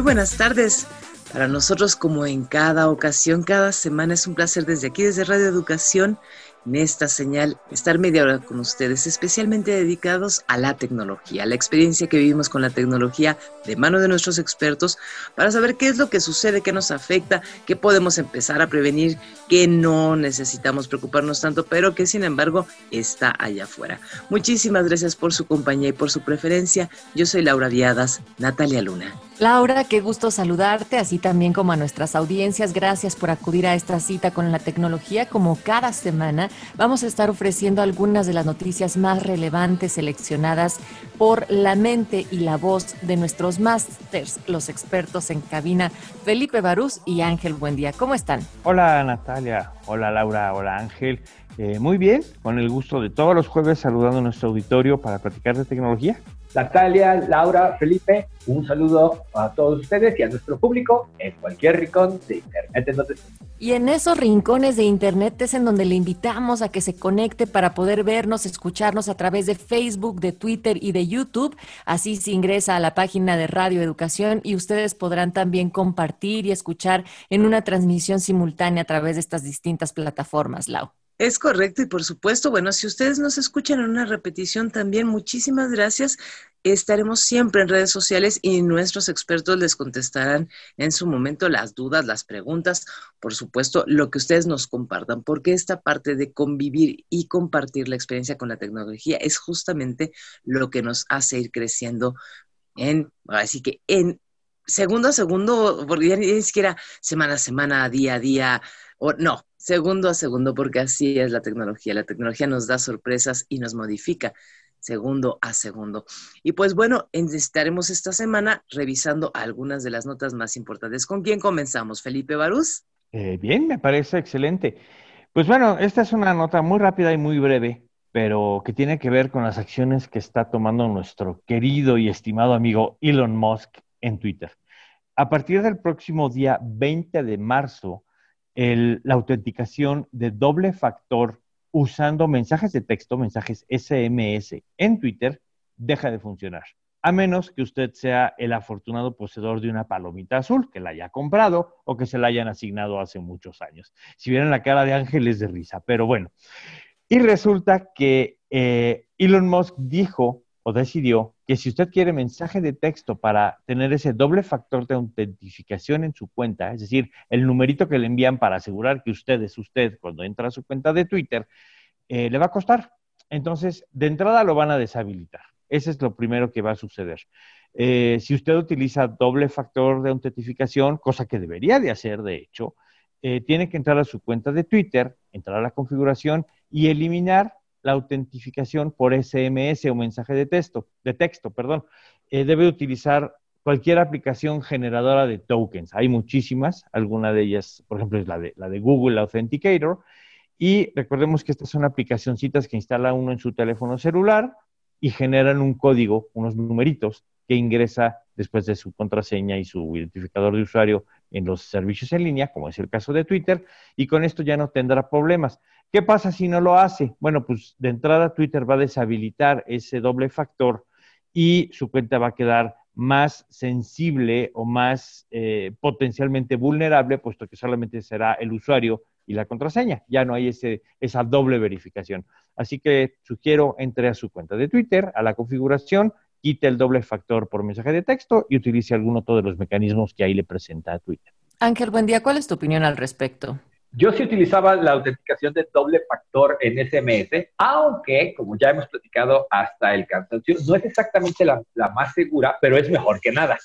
Buenas tardes. Para nosotros, como en cada ocasión, cada semana, es un placer desde aquí, desde Radio Educación, en esta señal, estar media hora con ustedes, especialmente dedicados a la tecnología, a la experiencia que vivimos con la tecnología de mano de nuestros expertos, para saber qué es lo que sucede, qué nos afecta, qué podemos empezar a prevenir, qué no necesitamos preocuparnos tanto, pero que sin embargo está allá afuera. Muchísimas gracias por su compañía y por su preferencia. Yo soy Laura Viadas, Natalia Luna. Laura, qué gusto saludarte, así también como a nuestras audiencias. Gracias por acudir a esta cita con la tecnología. Como cada semana, vamos a estar ofreciendo algunas de las noticias más relevantes seleccionadas por la mente y la voz de nuestros masters, los expertos en cabina, Felipe Barús y Ángel Buendía. ¿Cómo están? Hola Natalia, hola Laura, hola Ángel. Eh, muy bien, con el gusto de todos los jueves saludando a nuestro auditorio para platicar de tecnología. Natalia, Laura, Felipe, un saludo a todos ustedes y a nuestro público en cualquier rincón de Internet. y en esos rincones de Internet es en donde le invitamos a que se conecte para poder vernos, escucharnos a través de Facebook, de Twitter y de YouTube. Así se ingresa a la página de Radio Educación y ustedes podrán también compartir y escuchar en una transmisión simultánea a través de estas distintas plataformas, Lau. Es correcto y por supuesto, bueno, si ustedes nos escuchan en una repetición también, muchísimas gracias. Estaremos siempre en redes sociales y nuestros expertos les contestarán en su momento las dudas, las preguntas, por supuesto, lo que ustedes nos compartan, porque esta parte de convivir y compartir la experiencia con la tecnología es justamente lo que nos hace ir creciendo en, así que en segundo a segundo, porque ya ni siquiera semana a semana, día a día, o no, segundo a segundo, porque así es la tecnología. La tecnología nos da sorpresas y nos modifica segundo a segundo. Y pues bueno, estaremos esta semana revisando algunas de las notas más importantes. ¿Con quién comenzamos? Felipe Barús. Eh, bien, me parece excelente. Pues bueno, esta es una nota muy rápida y muy breve, pero que tiene que ver con las acciones que está tomando nuestro querido y estimado amigo Elon Musk en Twitter. A partir del próximo día 20 de marzo, la autenticación de doble factor usando mensajes de texto, mensajes SMS en Twitter, deja de funcionar. A menos que usted sea el afortunado poseedor de una palomita azul, que la haya comprado o que se la hayan asignado hace muchos años. Si vieran la cara de Ángeles de risa, pero bueno. Y resulta que eh, Elon Musk dijo o decidió que si usted quiere mensaje de texto para tener ese doble factor de autentificación en su cuenta, es decir, el numerito que le envían para asegurar que usted es usted cuando entra a su cuenta de Twitter, eh, le va a costar. Entonces, de entrada lo van a deshabilitar. Ese es lo primero que va a suceder. Eh, si usted utiliza doble factor de autentificación, cosa que debería de hacer, de hecho, eh, tiene que entrar a su cuenta de Twitter, entrar a la configuración y eliminar la autentificación por SMS o mensaje de texto, de texto, perdón. Eh, debe utilizar cualquier aplicación generadora de tokens. Hay muchísimas, alguna de ellas, por ejemplo, es la de, la de Google Authenticator. Y recordemos que estas son aplicacioncitas que instala uno en su teléfono celular y generan un código, unos numeritos que ingresa después de su contraseña y su identificador de usuario en los servicios en línea, como es el caso de Twitter, y con esto ya no tendrá problemas. ¿Qué pasa si no lo hace? Bueno, pues de entrada Twitter va a deshabilitar ese doble factor y su cuenta va a quedar más sensible o más eh, potencialmente vulnerable, puesto que solamente será el usuario y la contraseña. Ya no hay ese, esa doble verificación. Así que sugiero entre a su cuenta de Twitter, a la configuración, quite el doble factor por mensaje de texto y utilice alguno de los mecanismos que ahí le presenta a Twitter. Ángel, buen día. ¿Cuál es tu opinión al respecto? Yo sí utilizaba la autenticación de doble factor en SMS, aunque, como ya hemos platicado hasta el cansancio, no es exactamente la, más segura, pero es mejor que nada.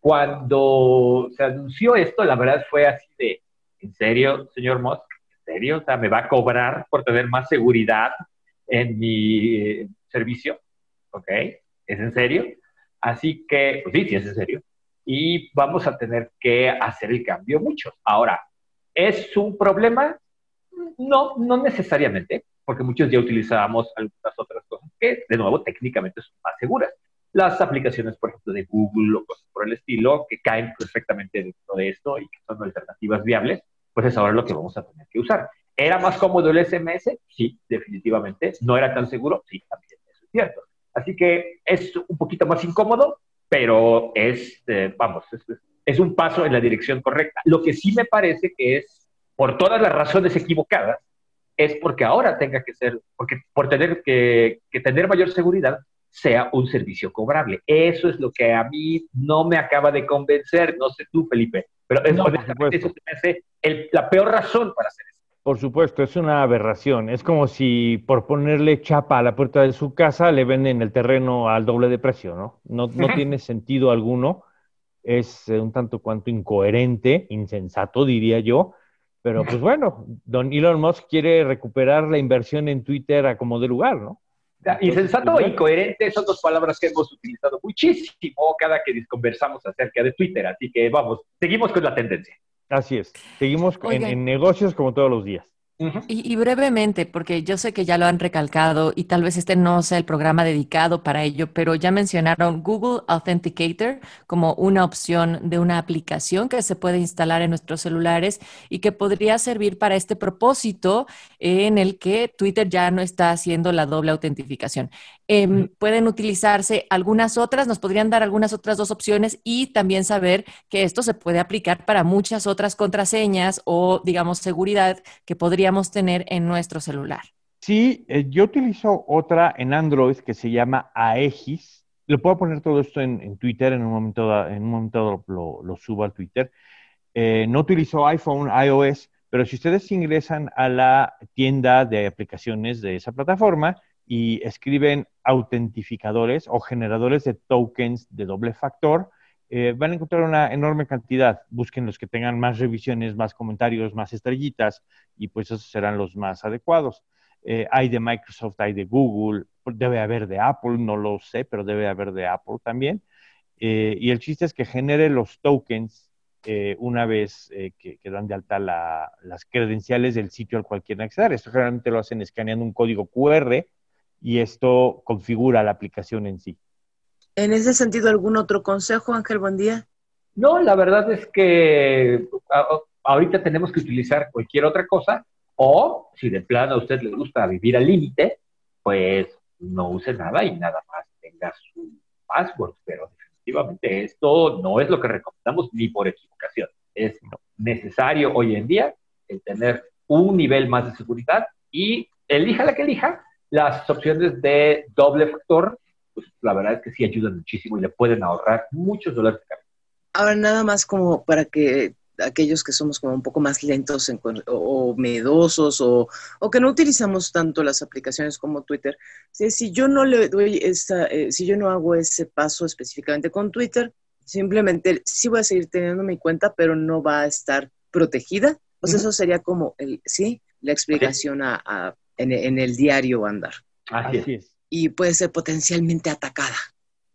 Cuando se anunció esto, la verdad fue así de, ¿en serio, señor Musk? ¿En serio? O sea, ¿me va a cobrar por tener más seguridad en mi eh, servicio? ¿Ok? ¿Es en serio? Así que, pues sí, sí es en serio. Y vamos a tener que hacer el cambio mucho. Ahora, ¿Es un problema? No, no necesariamente, porque muchos ya utilizábamos algunas otras cosas que, de nuevo, técnicamente son más seguras. Las aplicaciones, por ejemplo, de Google o cosas por el estilo, que caen perfectamente dentro de esto y que son alternativas viables, pues es ahora lo que vamos a tener que usar. ¿Era más cómodo el SMS? Sí, definitivamente. ¿No era tan seguro? Sí, también, eso es cierto. Así que es un poquito más incómodo, pero es, eh, vamos, es, es un paso en la dirección correcta. Lo que sí me parece que es, por todas las razones equivocadas, es porque ahora tenga que ser, porque por tener que, tener mayor seguridad, sea un servicio cobrable. Eso es lo que a mí no me acaba de convencer, no sé tú, Felipe, pero es, eso me hace la peor razón para hacer eso. Por supuesto, es una aberración. Es como si por ponerle chapa a la puerta de su casa le venden el terreno al doble de precio, ¿no? No, no tiene sentido alguno es eh, un tanto cuanto incoherente, insensato, diría yo. Pero pues bueno, don Elon Musk quiere recuperar la inversión en Twitter a como de lugar, ¿no? Insensato e incoherente son dos palabras que hemos utilizado muchísimo cada que conversamos acerca de Twitter. Así que vamos, seguimos con la tendencia. Así es, seguimos en negocios como todos los días y, brevemente, porque yo sé que ya lo han recalcado y tal vez este no sea el programa dedicado para ello, pero ya mencionaron Google Authenticator como una opción de una aplicación que se puede instalar en nuestros celulares y que podría servir para este propósito en el que Twitter ya no está haciendo la doble autentificación. Em, pueden utilizarse algunas otras, nos podrían dar algunas otras dos opciones y también saber que esto se puede aplicar para muchas otras contraseñas o, digamos, seguridad que podríamos tener en nuestro celular. Sí, eh, yo utilizo otra en Android que se llama Aegis. Le puedo poner todo esto en, Twitter, en un momento, en un momento lo, subo al Twitter. Eh, no utilizo iPhone, iOS, pero si ustedes ingresan a la tienda de aplicaciones de esa plataforma, y escriben autentificadores o generadores de tokens de doble factor, eh, van a encontrar una enorme cantidad. Busquen los que tengan más revisiones, más comentarios, más estrellitas y pues esos serán los más adecuados. Eh, hay de Microsoft, hay de Google, debe haber de Apple, no lo sé, pero debe haber de Apple también. Eh, y el chiste es que genere los tokens una vez que, dan de alta las credenciales del sitio al cual quieren acceder. Esto generalmente lo hacen escaneando un código QR y esto configura la aplicación en sí. En ese sentido, ¿algún otro consejo, Ángel? Buen día. No, la verdad es que ahorita tenemos que utilizar cualquier otra cosa o si de plano a usted le gusta vivir al límite, pues no use nada y nada más tenga su password, pero definitivamente esto no es lo que recomendamos ni por equivocación. Es necesario hoy en día el tener un nivel más de seguridad y elija la que elija, las opciones de doble factor, pues la verdad es que sí ayudan muchísimo y le pueden ahorrar muchos dólares de cabeza. Ahora, nada más como para que aquellos que somos como un poco más lentos o, medosos o, que no utilizamos tanto las aplicaciones como Twitter, si, yo no le doy esta, eh, si yo no hago ese paso específicamente con Twitter, simplemente sí voy a seguir teniendo mi cuenta, pero no va a estar protegida. Pues eso sería como el, sí, la explicación a en, el diario andar. Así, es. Y puede ser potencialmente atacada.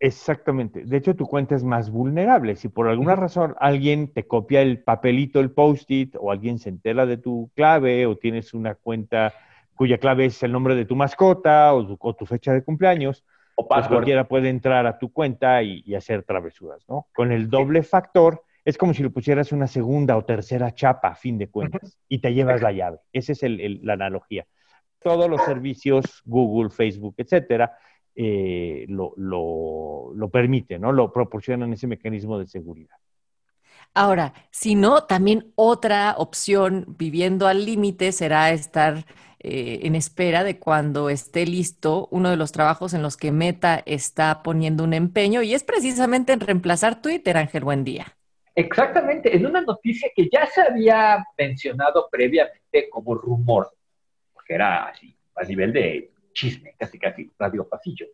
Exactamente. De hecho, tu cuenta es más vulnerable. Si por alguna razón alguien te copia el papelito, el post-it, o alguien se entera de tu clave, o tienes una cuenta cuya clave es el nombre de tu mascota o tu, fecha de cumpleaños, o pues cualquiera puede entrar a tu cuenta y, hacer travesuras, ¿no? Con el doble factor, es como si le pusieras una segunda o tercera chapa a fin de cuentas y te llevas la llave. Esa es la analogía todos los servicios, Google, Facebook, etcétera, eh, lo, lo, permiten, ¿no? Lo proporcionan ese mecanismo de seguridad. Ahora, si no, también otra opción viviendo al límite será estar eh, en espera de cuando esté listo uno de los trabajos en los que Meta está poniendo un empeño y es precisamente en reemplazar Twitter, Ángel, buen día. Exactamente, en una noticia que ya se había mencionado previamente como rumor, porque era así, a nivel de chisme, casi casi radio pasillo.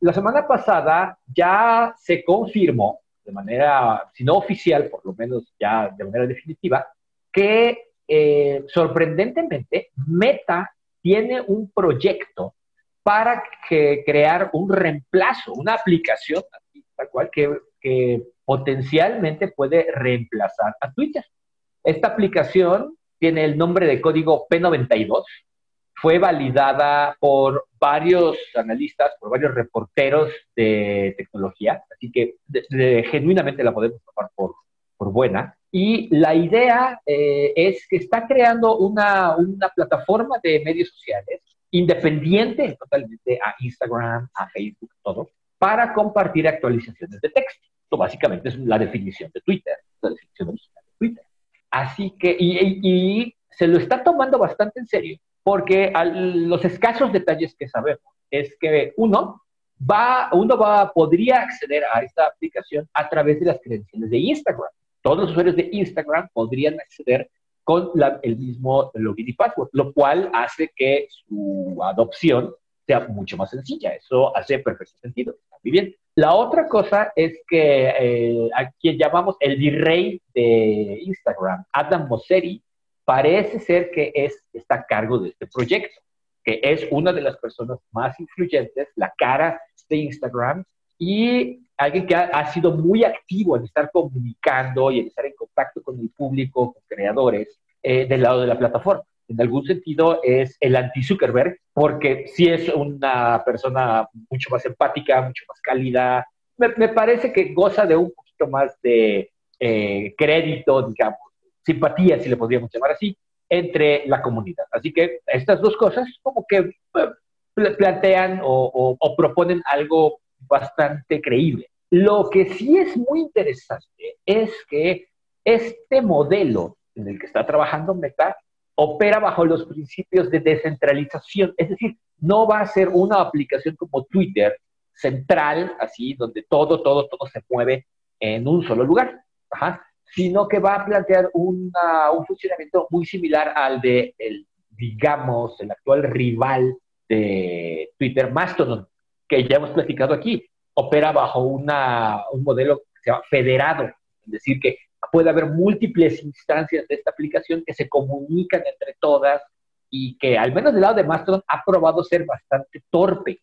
La semana pasada ya se confirmó, de manera, si no oficial, por lo menos ya de manera definitiva, que eh, sorprendentemente Meta tiene un proyecto para que, crear un reemplazo, una aplicación, tal cual, que, que potencialmente puede reemplazar a Twitter. Esta aplicación tiene el nombre de código P92, fue validada por varios analistas, por varios reporteros de tecnología, así que genuinamente la podemos tomar por, por buena. Y la idea eh, es que está creando una, una plataforma de medios sociales independiente totalmente a Instagram, a Facebook, todo, para compartir actualizaciones de texto. Esto básicamente es la definición de Twitter, la definición original de Twitter. Así que, y, y se lo está tomando bastante en serio, porque los escasos detalles que sabemos es que uno va, uno va, podría acceder a esta aplicación a través de las credenciales de Instagram. Todos los usuarios de Instagram podrían acceder con el mismo login y password, lo cual hace que su adopción sea mucho más sencilla. Eso hace perfecto sentido. Muy bien. La otra cosa es que eh, a quien llamamos el virrey de Instagram, Adam Mosseri, parece ser que es, está a cargo de este proyecto, que es una de las personas más influyentes, la cara de Instagram y alguien que ha, sido muy activo en estar comunicando y en estar en contacto con el público, con creadores eh, del lado de la plataforma. En algún sentido es el anti-Zuckerberg, porque sí es una persona mucho más empática, mucho más cálida. Me, parece que goza de un poquito más de eh, crédito, digamos, simpatía, si le podríamos llamar así, entre la comunidad. Así que estas dos cosas como que eh, plantean o, proponen algo bastante creíble. Lo que sí es muy interesante es que este modelo en el que está trabajando Meta opera bajo los principios de descentralización, es decir, no va a ser una aplicación como Twitter central, así, donde todo, todo, todo se mueve en un solo lugar. Ajá sino que va a plantear un funcionamiento muy similar al de, el, digamos, el actual rival de Twitter, Mastodon, que ya hemos platicado aquí. Opera bajo una, un modelo que se llama federado, es decir, que puede haber múltiples instancias de esta aplicación que se comunican entre todas y que al menos del lado de Mastodon ha probado ser bastante torpe,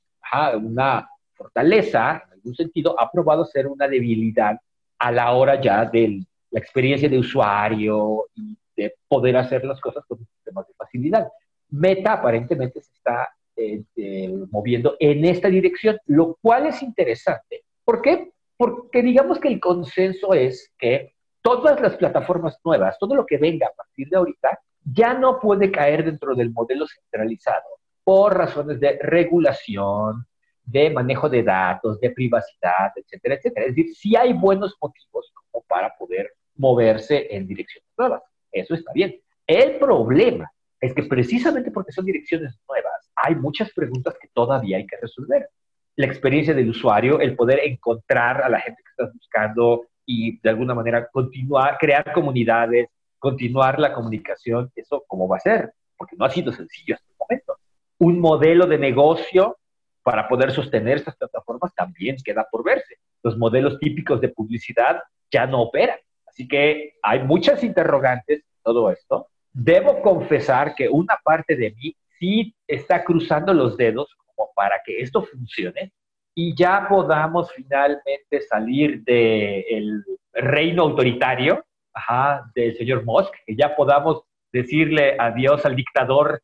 una fortaleza, en algún sentido, ha probado ser una debilidad a la hora ya del, la experiencia de usuario y de poder hacer las cosas con sistemas de facilidad. Meta aparentemente se está eh, eh, moviendo en esta dirección, lo cual es interesante. ¿Por qué? Porque digamos que el consenso es que todas las plataformas nuevas, todo lo que venga a partir de ahorita, ya no puede caer dentro del modelo centralizado por razones de regulación, de manejo de datos, de privacidad, etcétera, etcétera. Es decir, si hay buenos motivos como para poder moverse en direcciones nuevas. Eso está bien. El problema es que precisamente porque son direcciones nuevas, hay muchas preguntas que todavía hay que resolver. La experiencia del usuario, el poder encontrar a la gente que estás buscando y de alguna manera continuar, crear comunidades, continuar la comunicación, eso cómo va a ser, porque no ha sido sencillo hasta el momento. Un modelo de negocio para poder sostener estas plataformas también queda por verse. Los modelos típicos de publicidad ya no operan. Así que hay muchas interrogantes en todo esto. Debo confesar que una parte de mí sí está cruzando los dedos como para que esto funcione y ya podamos finalmente salir del reino autoritario del señor Musk, que ya podamos decirle adiós al dictador,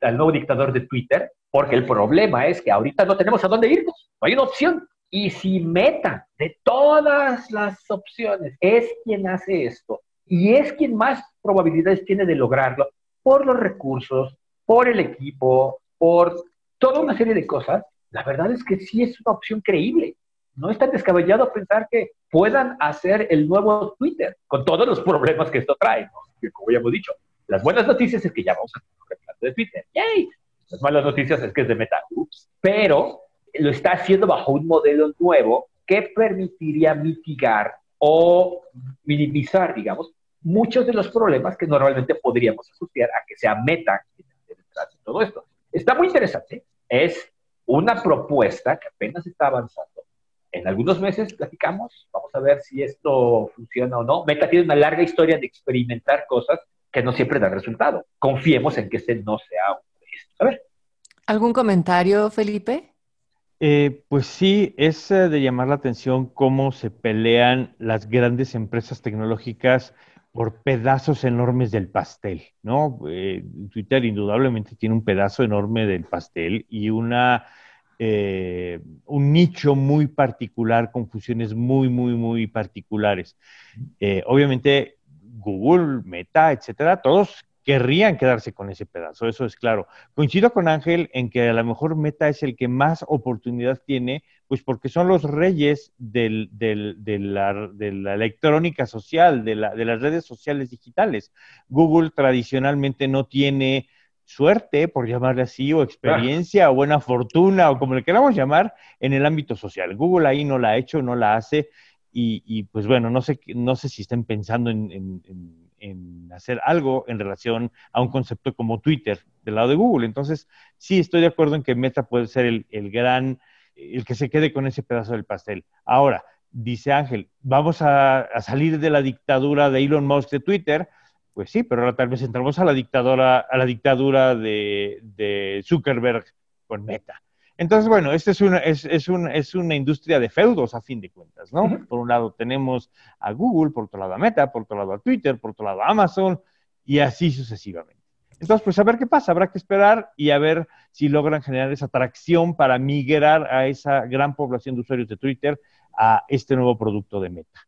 al nuevo dictador de Twitter, porque el problema es que ahorita no tenemos a dónde irnos, no hay una opción. Y si Meta, de todas las opciones, es quien hace esto y es quien más probabilidades tiene de lograrlo por los recursos, por el equipo, por toda una serie de cosas, la verdad es que sí es una opción creíble. No es tan descabellado pensar que puedan hacer el nuevo Twitter, con todos los problemas que esto trae, que como ya hemos dicho. Las buenas noticias es que ya vamos a tener un de Twitter. ¡Yay! Las malas noticias es que es de Meta. Ups. Pero lo está haciendo bajo un modelo nuevo que permitiría mitigar o minimizar, digamos, muchos de los problemas que normalmente podríamos asociar a que sea meta detrás de todo esto. Está muy interesante. Es una propuesta que apenas está avanzando. En algunos meses platicamos, vamos a ver si esto funciona o no. Meta tiene una larga historia de experimentar cosas que no siempre dan resultado. Confiemos en que este no sea un A ver. ¿Algún comentario, Felipe? Eh, pues sí, es eh, de llamar la atención cómo se pelean las grandes empresas tecnológicas por pedazos enormes del pastel, ¿no? Eh, Twitter indudablemente tiene un pedazo enorme del pastel y una, un nicho muy particular con funciones muy, muy, muy particulares. obviamente Google, Meta, etcétera, todos querrían quedarse con ese pedazo, eso es claro. Coincido con Ángel en que a lo mejor Meta es el que más oportunidad tiene, pues porque son los reyes de, la, electrónica social, de, las redes sociales digitales. Google tradicionalmente no tiene suerte, por llamarle así, o experiencia, o buena fortuna, o como le queramos llamar, en el ámbito social. Google ahí no la ha hecho, no la hace, y, pues bueno, no sé, no sé si estén pensando en en hacer algo en relación a un concepto como Twitter del lado de Google. Entonces, sí estoy de acuerdo en que Meta puede ser el, gran, el que se quede con ese pedazo del pastel. Ahora, dice Ángel, vamos a, salir de la dictadura de Elon Musk de Twitter. Pues sí, pero ahora tal vez entramos a la dictadura, a la dictadura de, de Zuckerberg con Meta. Entonces, bueno, esta es una, es, es, es una industria de feudos a fin de cuentas, ¿no? Por un lado tenemos a Google, por otro lado a Meta, por otro lado a Twitter, por otro lado a Amazon y así sucesivamente. Entonces, pues a ver qué pasa, habrá que esperar y a ver si logran generar esa atracción para migrar a esa gran población de usuarios de Twitter a este nuevo producto de Meta.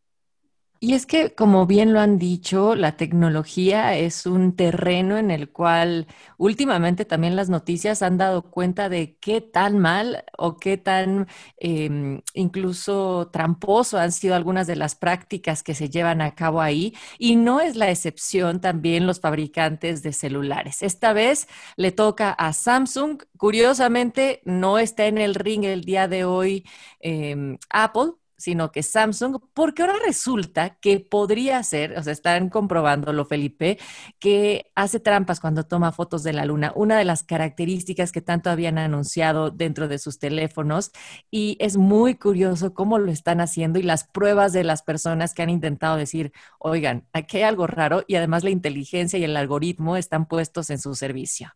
Y es que, como bien lo han dicho, la tecnología es un terreno en el cual últimamente también las noticias han dado cuenta de qué tan mal o qué tan em, incluso tramposo han sido algunas de las prácticas que se llevan a cabo ahí. Y no es la excepción también los fabricantes de celulares. Esta vez le toca a Samsung. Curiosamente, no está en el ring el día de hoy em, Apple sino que Samsung, porque ahora resulta que podría ser, o sea, están comprobándolo, Felipe, que hace trampas cuando toma fotos de la luna. Una de las características que tanto habían anunciado dentro de sus teléfonos y es muy curioso cómo lo están haciendo y las pruebas de las personas que han intentado decir, oigan, aquí hay algo raro y además la inteligencia y el algoritmo están puestos en su servicio.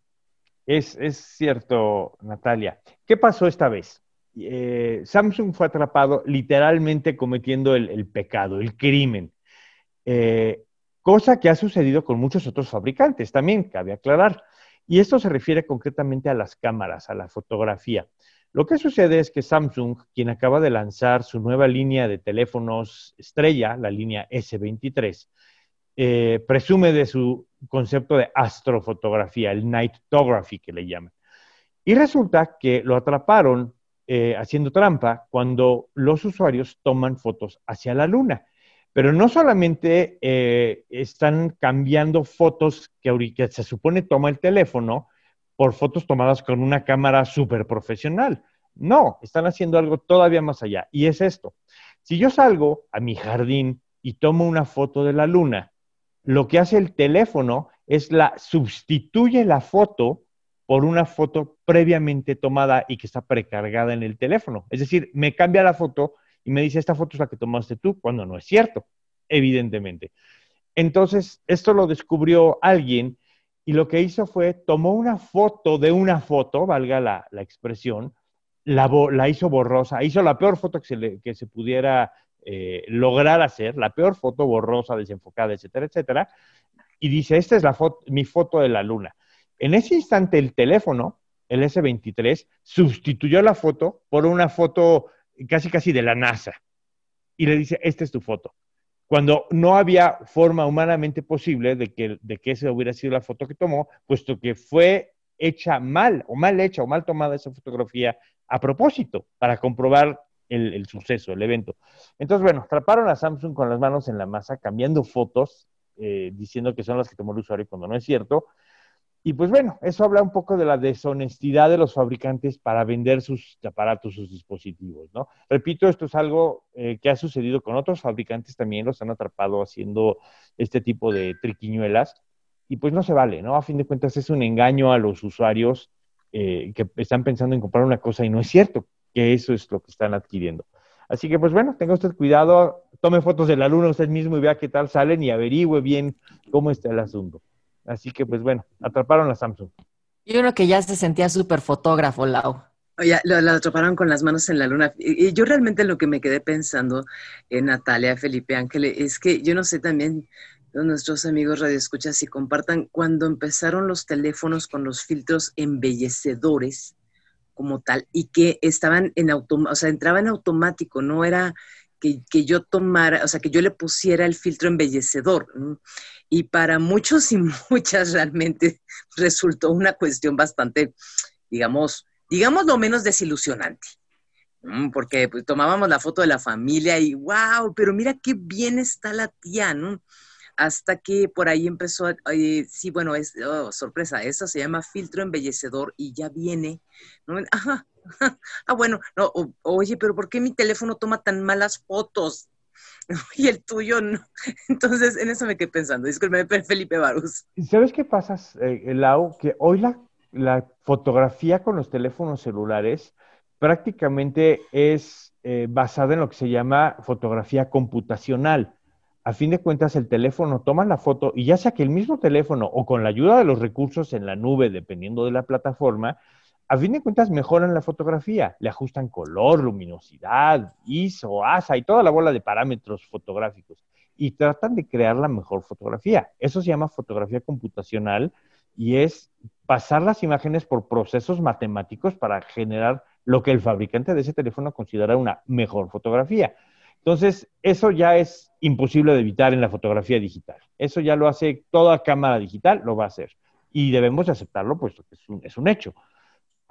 Es, es cierto, Natalia. ¿Qué pasó esta vez? Eh, Samsung fue atrapado literalmente cometiendo el, pecado, el crimen. Eh, cosa que ha sucedido con muchos otros fabricantes también, cabe aclarar. Y esto se refiere concretamente a las cámaras, a la fotografía. Lo que sucede es que Samsung, quien acaba de lanzar su nueva línea de teléfonos estrella, la línea S23, eh, presume de su concepto de astrofotografía, el nightography que le llaman. Y resulta que lo atraparon eh, haciendo trampa cuando los usuarios toman fotos hacia la luna. Pero no solamente eh, están cambiando fotos que, se supone toma el teléfono por fotos tomadas con una cámara súper profesional. No, están haciendo algo todavía más allá. Y es esto. Si yo salgo a mi jardín y tomo una foto de la luna, lo que hace el teléfono es la sustituye la foto por una foto previamente tomada y que está precargada en el teléfono. Es decir, me cambia la foto y me dice, esta foto es la que tomaste tú, cuando no es cierto, evidentemente. Entonces, esto lo descubrió alguien y lo que hizo fue, tomó una foto de una foto, valga la, expresión, la, hizo borrosa, hizo la peor foto que se, que se pudiera eh, lograr hacer, la peor foto borrosa, desenfocada, etcétera, etcétera, y dice, esta es la foto, mi foto de la luna. En ese instante el teléfono, el S23, sustituyó la foto por una foto casi casi de la NASA y le dice, esta es tu foto. Cuando no había forma humanamente posible de que, de que esa hubiera sido la foto que tomó, puesto que fue hecha mal o mal hecha o mal tomada esa fotografía a propósito para comprobar el, suceso, el evento. Entonces, bueno, atraparon a Samsung con las manos en la masa, cambiando fotos, eh, diciendo que son las que tomó el usuario cuando no es cierto. Y pues bueno, eso habla un poco de la deshonestidad de los fabricantes para vender sus aparatos, sus dispositivos, ¿no? Repito, esto es algo eh, que ha sucedido con otros fabricantes también, los han atrapado haciendo este tipo de triquiñuelas y pues no se vale, ¿no? A fin de cuentas es un engaño a los usuarios eh, que están pensando en comprar una cosa y no es cierto que eso es lo que están adquiriendo. Así que pues bueno, tenga usted cuidado, tome fotos de la luna usted mismo y vea qué tal salen y averigüe bien cómo está el asunto. Así que, pues bueno, atraparon a Samsung. Y uno que ya se sentía súper fotógrafo, Lau. Oye, lo, atraparon con las manos en la luna. Y, yo realmente lo que me quedé pensando en Natalia, Felipe Ángel, es que yo no sé también nuestros amigos radioescuchas si compartan cuando empezaron los teléfonos con los filtros embellecedores como tal y que estaban en automático, o sea, entraba en automático, no era que, que, yo tomara, o sea, que yo le pusiera el filtro embellecedor y para muchos y muchas realmente resultó una cuestión bastante, digamos, digamos lo menos desilusionante. Porque pues, tomábamos la foto de la familia y wow, pero mira qué bien está la tía, ¿no? Hasta que por ahí empezó, eh, sí, bueno, es oh, sorpresa, eso se llama filtro embellecedor y ya viene, ah, bueno, no, oye, pero ¿por qué mi teléfono toma tan malas fotos? y el tuyo no. Entonces, en eso me quedé pensando. Disculpe, Felipe Barus. ¿Sabes qué pasa, eh, Lau? Que hoy la, fotografía con los teléfonos celulares prácticamente es eh, basada en lo que se llama fotografía computacional. A fin de cuentas, el teléfono toma la foto y ya sea que el mismo teléfono o con la ayuda de los recursos en la nube, dependiendo de la plataforma, a fin de cuentas mejoran la fotografía, le ajustan color, luminosidad, ISO, ASA y toda la bola de parámetros fotográficos y tratan de crear la mejor fotografía. Eso se llama fotografía computacional y es pasar las imágenes por procesos matemáticos para generar lo que el fabricante de ese teléfono considera una mejor fotografía. Entonces, eso ya es imposible de evitar en la fotografía digital. Eso ya lo hace toda cámara digital, lo va a hacer. Y debemos aceptarlo, puesto que es un, es un hecho.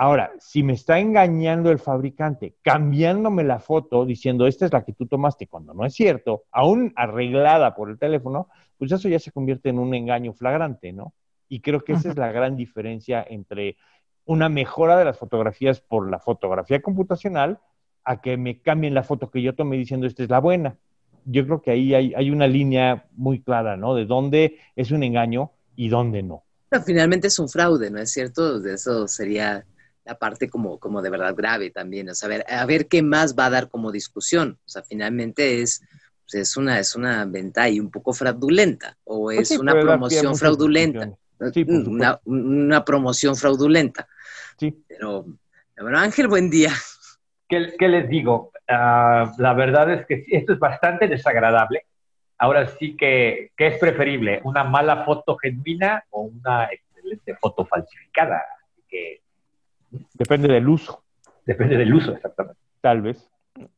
Ahora, si me está engañando el fabricante, cambiándome la foto, diciendo, esta es la que tú tomaste, cuando no es cierto, aún arreglada por el teléfono, pues eso ya se convierte en un engaño flagrante, ¿no? Y creo que esa es la gran diferencia entre una mejora de las fotografías por la fotografía computacional a que me cambien la foto que yo tomé diciendo, esta es la buena. Yo creo que ahí hay, hay una línea muy clara, ¿no? De dónde es un engaño y dónde no. Pero finalmente es un fraude, ¿no es cierto? De eso sería la parte como, como de verdad grave también, o sea, a ver, qué más va a dar como discusión. O sea, finalmente es, pues, es, una, es una venta ahí un poco fraudulenta o pues es una promoción fraudulenta. una, una, promoción fraudulenta. Sí. Pero, bueno, Ángel, buen día. ¿Qué, qué les digo? Ah, la verdad es que esto es bastante desagradable. Ahora sí que, ¿qué es preferible? ¿Una mala foto genuina o una excelente foto falsificada? que Depende del uso. Depende del uso, exactamente. Tal vez.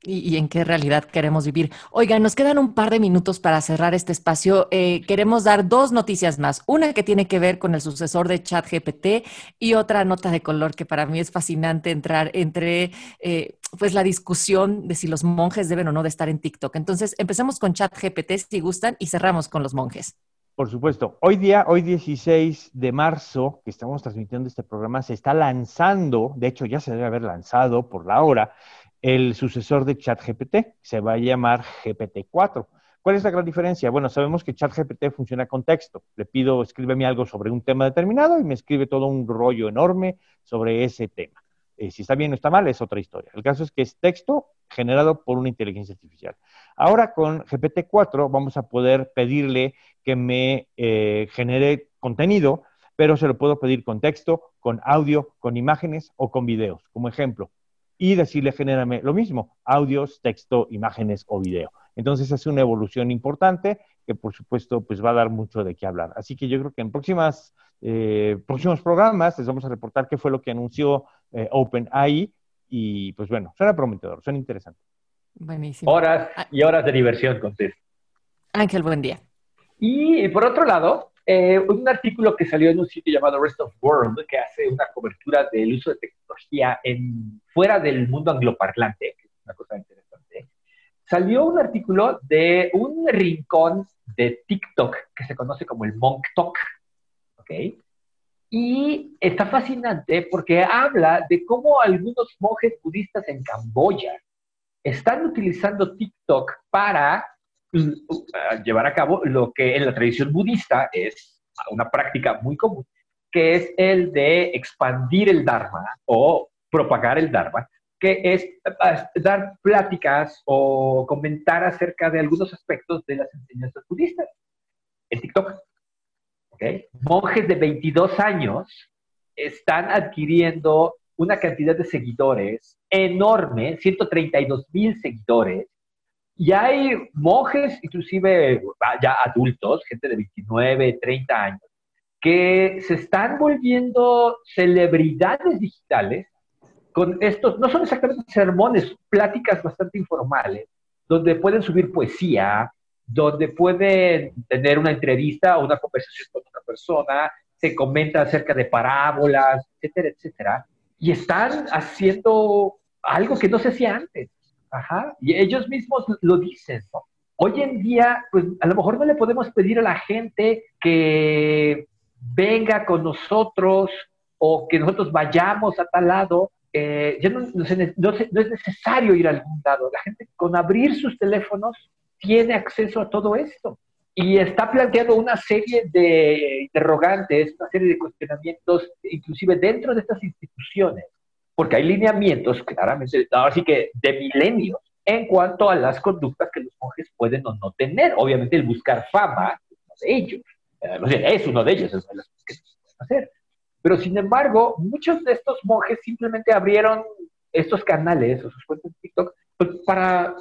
Y, en qué realidad queremos vivir. Oigan, nos quedan un par de minutos para cerrar este espacio. Eh, queremos dar dos noticias más. Una que tiene que ver con el sucesor de ChatGPT y otra nota de color que para mí es fascinante entrar entre eh, pues la discusión de si los monjes deben o no de estar en TikTok. Entonces, empecemos con ChatGPT si gustan y cerramos con los monjes. Por supuesto. Hoy día, hoy 16 de marzo, que estamos transmitiendo este programa, se está lanzando, de hecho ya se debe haber lanzado por la hora, el sucesor de ChatGPT, se va a llamar GPT-4. ¿Cuál es la gran diferencia? Bueno, sabemos que ChatGPT funciona con texto. Le pido, escríbeme algo sobre un tema determinado y me escribe todo un rollo enorme sobre ese tema. Eh, si está bien o está mal, es otra historia. El caso es que es texto generado por una inteligencia artificial. Ahora con GPT-4 vamos a poder pedirle que me eh, genere contenido, pero se lo puedo pedir con texto, con audio, con imágenes o con videos, como ejemplo. Y decirle, genérame lo mismo, audios, texto, imágenes o video. Entonces es una evolución importante que por supuesto pues va a dar mucho de qué hablar. Así que yo creo que en próximas, eh, próximos programas les vamos a reportar qué fue lo que anunció eh, OpenAI y pues bueno, suena prometedor, suena interesante. Buenísimo. Horas ah. y horas de diversión con Ángel, buen día. Y por otro lado, eh, un artículo que salió en un sitio llamado Rest of World, que hace una cobertura del uso de tecnología en, fuera del mundo angloparlante, que es una cosa interesante, salió un artículo de un rincón de TikTok que se conoce como el Monk Talk, ¿ok? Y está fascinante porque habla de cómo algunos monjes budistas en Camboya están utilizando TikTok para llevar a cabo lo que en la tradición budista es una práctica muy común, que es el de expandir el Dharma o propagar el Dharma, que es dar pláticas o comentar acerca de algunos aspectos de las enseñanzas budistas en TikTok. Monjes de 22 años están adquiriendo una cantidad de seguidores enorme, 132 mil seguidores, y hay monjes, inclusive ya adultos, gente de 29, 30 años, que se están volviendo celebridades digitales con estos, no son exactamente sermones, pláticas bastante informales, donde pueden subir poesía, donde pueden tener una entrevista o una conversación con otra persona, se comenta acerca de parábolas, etcétera, etcétera, y están haciendo algo que no se hacía antes. Ajá. Y ellos mismos lo dicen, ¿no? Hoy en día, pues a lo mejor no le podemos pedir a la gente que venga con nosotros o que nosotros vayamos a tal lado. Eh, ya no, no, no, es necesario ir a algún lado. La gente con abrir sus teléfonos tiene acceso a todo esto. Y está planteando una serie de interrogantes, una serie de cuestionamientos, inclusive dentro de estas instituciones, porque hay lineamientos claramente, ahora sí que de milenios, en cuanto a las conductas que los monjes pueden o no tener. Obviamente el buscar fama es uno de ellos, eh, es uno de ellos, es una de las cosas que pueden hacer. Pero sin embargo, muchos de estos monjes simplemente abrieron estos canales o sus cuentas de TikTok pues, para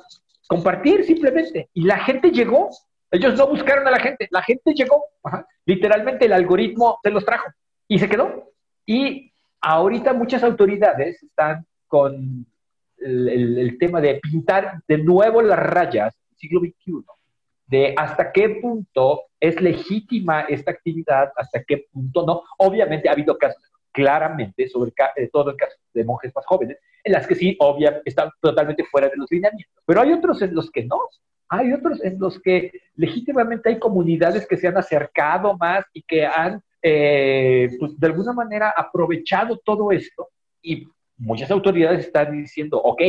compartir simplemente. Y la gente llegó. Ellos no buscaron a la gente, la gente llegó. Literalmente el algoritmo se los trajo y se quedó. Y ahorita muchas autoridades están con el, tema de pintar de nuevo las rayas del siglo XXI, de hasta qué punto es legítima esta actividad, hasta qué punto no. Obviamente ha habido casos claramente sobre eh, todo el caso de monjes más jóvenes, en las que sí, obviamente, están totalmente fuera de los lineamientos. Pero hay otros en los que no. Hay otros en los que legítimamente hay comunidades que se han acercado más y que han eh, pues, de alguna manera aprovechado todo esto y muchas autoridades están diciendo, ok,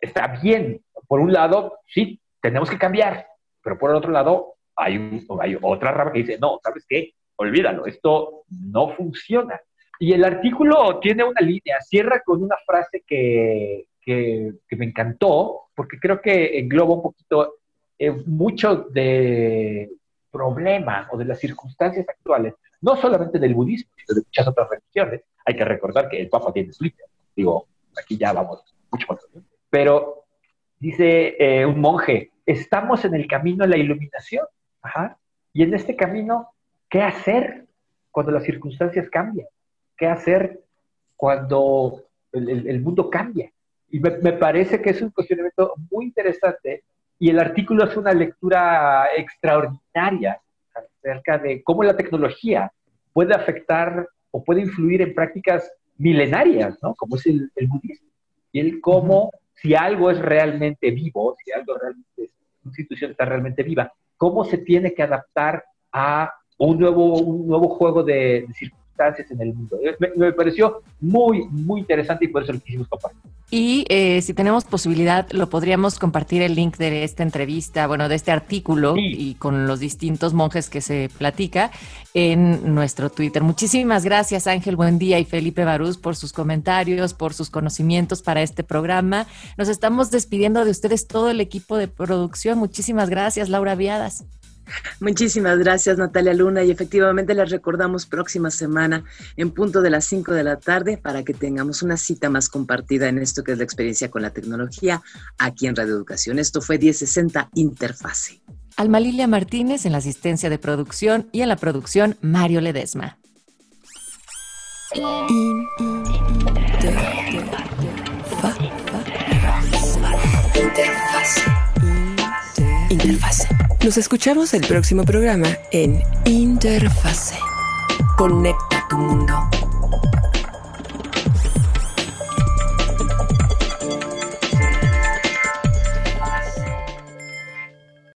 está bien, por un lado, sí, tenemos que cambiar, pero por el otro lado, hay, hay otra rama que dice, no, ¿sabes qué? Olvídalo, esto no funciona. Y el artículo tiene una línea, cierra con una frase que, que, me encantó, porque creo que engloba un poquito eh, mucho de problema o de las circunstancias actuales no solamente del budismo, sino de muchas otras religiones. Hay que recordar que el Papa tiene Twitter. Digo, aquí ya vamos mucho más. Pero dice eh, un monje, estamos en el camino de la iluminación. Y en este camino, ¿qué hacer cuando las circunstancias cambian? ¿Qué hacer cuando el, mundo cambia? Y me, me, parece que es un cuestionamiento muy interesante y el artículo es una lectura extraordinaria acerca de cómo la tecnología puede afectar o puede influir en prácticas milenarias, ¿no? Como es el, budismo. Y el cómo, si algo es realmente vivo, si algo realmente es, una institución está realmente viva, cómo se tiene que adaptar a un nuevo, un nuevo juego de, de en el mundo. Me, pareció muy, muy interesante y por eso lo quisimos compartir. Y eh, si tenemos posibilidad, lo podríamos compartir el link de esta entrevista, bueno, de este artículo y con los distintos monjes que se platica en nuestro Twitter. Muchísimas gracias, Ángel Buen día y Felipe Barús, por sus comentarios, por sus conocimientos para este programa. Nos estamos despidiendo de ustedes, todo el equipo de producción. Muchísimas gracias, Laura Viadas. Muchísimas gracias, Natalia Luna. Y efectivamente les recordamos próxima semana en punto de las 5 de la tarde para que tengamos una cita más compartida en esto que es la experiencia con la tecnología aquí en Radio Educación. Esto fue 1060 Interfase. Alma Lilia Martínez en la asistencia de producción y en la producción Mario Ledesma. Interfase. Nos escuchamos el próximo programa en Interfase. Conecta tu mundo.